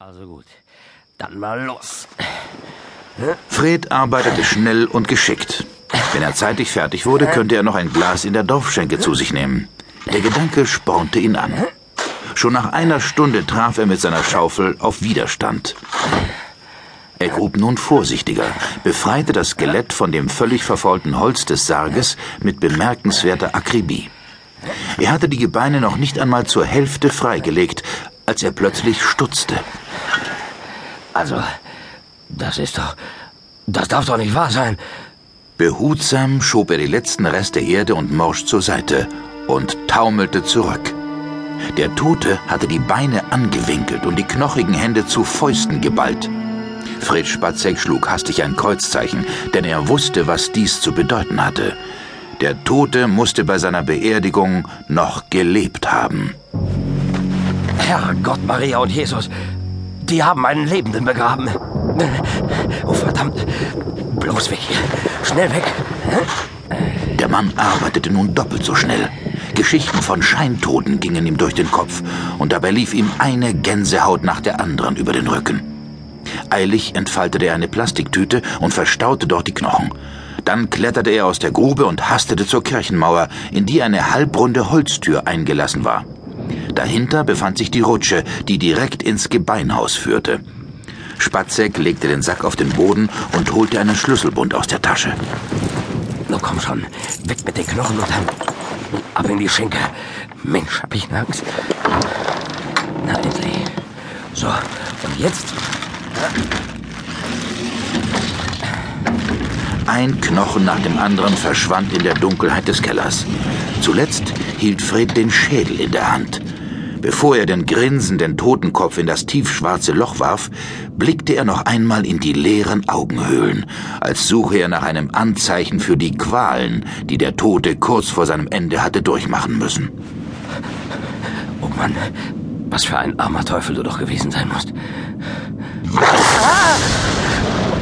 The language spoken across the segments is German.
Also gut, dann mal los. Fred arbeitete schnell und geschickt. Wenn er zeitig fertig wurde, könnte er noch ein Glas in der Dorfschenke zu sich nehmen. Der Gedanke spornte ihn an. Schon nach einer Stunde traf er mit seiner Schaufel auf Widerstand. Er grub nun vorsichtiger, befreite das Skelett von dem völlig verfaulten Holz des Sarges mit bemerkenswerter Akribie. Er hatte die Gebeine noch nicht einmal zur Hälfte freigelegt, als er plötzlich stutzte. Also, das ist doch. Das darf doch nicht wahr sein. Behutsam schob er die letzten Reste Erde und Morsch zur Seite und taumelte zurück. Der Tote hatte die Beine angewinkelt und die knochigen Hände zu Fäusten geballt. Fred Spatzek schlug hastig ein Kreuzzeichen, denn er wusste, was dies zu bedeuten hatte. Der Tote musste bei seiner Beerdigung noch gelebt haben. Herrgott, Maria und Jesus, die haben einen Lebenden begraben. Oh, verdammt. Bloß weg hier. Schnell weg. Der Mann arbeitete nun doppelt so schnell. Geschichten von Scheintoten gingen ihm durch den Kopf, und dabei lief ihm eine Gänsehaut nach der anderen über den Rücken. Eilig entfaltete er eine Plastiktüte und verstaute dort die Knochen. Dann kletterte er aus der Grube und hastete zur Kirchenmauer, in die eine halbrunde Holztür eingelassen war. Dahinter befand sich die Rutsche, die direkt ins Gebeinhaus führte. Spatzek legte den Sack auf den Boden und holte einen Schlüsselbund aus der Tasche. Na komm schon, weg mit den Knochen und dann ab in die Schenke. Mensch, hab ich Angst. Na endlich. So, und jetzt? Ein Knochen nach dem anderen verschwand in der Dunkelheit des Kellers. Zuletzt hielt Fred den Schädel in der Hand. Bevor er den grinsenden Totenkopf in das tiefschwarze Loch warf, blickte er noch einmal in die leeren Augenhöhlen, als suche er nach einem Anzeichen für die Qualen, die der Tote kurz vor seinem Ende hatte durchmachen müssen. Oh Mann, was für ein armer Teufel du doch gewesen sein musst. Ah!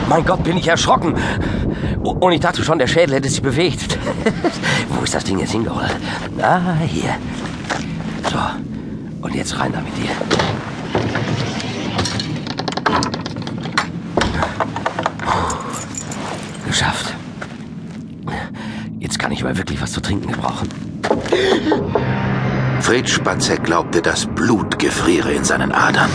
Mein Gott, bin ich erschrocken. Und ich dachte schon, der Schädel hätte sich bewegt. Wo ist das Ding jetzt hingeholt? Ah, hier. So, und jetzt rein da mit dir. Geschafft. Jetzt kann ich mal wirklich was zu trinken gebrauchen. Fred Spatzek glaubte, das Blut gefriere in seinen Adern.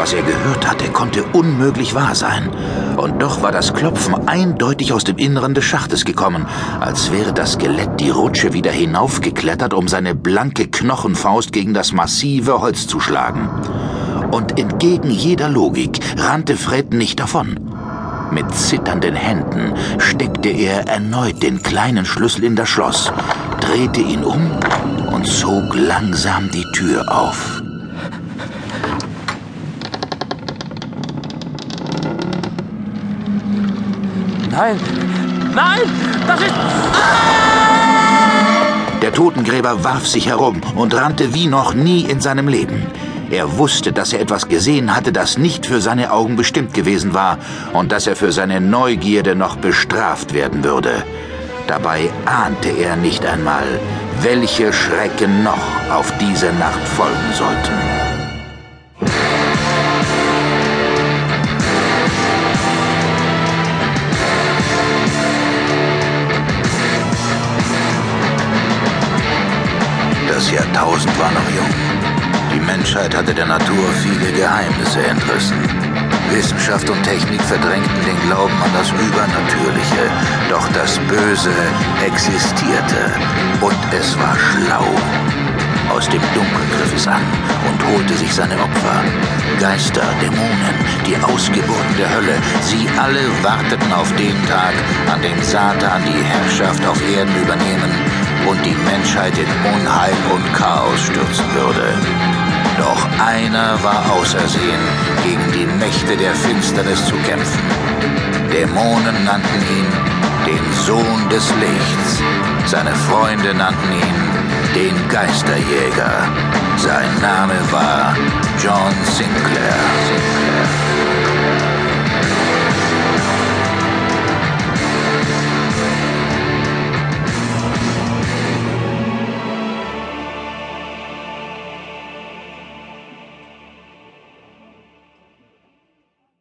Was er gehört hatte, konnte unmöglich wahr sein. Und doch war das Klopfen eindeutig aus dem Inneren des Schachtes gekommen, als wäre das Skelett die Rutsche wieder hinaufgeklettert, um seine blanke Knochenfaust gegen das massive Holz zu schlagen. Und entgegen jeder Logik rannte Fred nicht davon. Mit zitternden Händen steckte er erneut den kleinen Schlüssel in das Schloss, drehte ihn um und zog langsam die Tür auf. Nein! Nein! Das ist. Der Totengräber warf sich herum und rannte wie noch nie in seinem Leben. Er wusste, dass er etwas gesehen hatte, das nicht für seine Augen bestimmt gewesen war und dass er für seine Neugierde noch bestraft werden würde. Dabei ahnte er nicht einmal, welche Schrecken noch auf diese Nacht folgen sollten. Das Jahrtausend war noch jung. Die Menschheit hatte der Natur viele Geheimnisse entrissen. Wissenschaft und Technik verdrängten den Glauben an das Übernatürliche, doch das Böse existierte und es war schlau. Aus dem Dunkel griff es an und holte sich seine Opfer. Geister, Dämonen, die Ausgeburten der Hölle, sie alle warteten auf den Tag, an dem Satan die Herrschaft auf Erden übernehmen und die Menschheit in Unheil und Chaos stürzen würde. Doch einer war ausersehen, gegen die Mächte der Finsternis zu kämpfen. Dämonen nannten ihn den Sohn des Lichts. Seine Freunde nannten ihn den Geisterjäger. Sein Name war John Sinclair.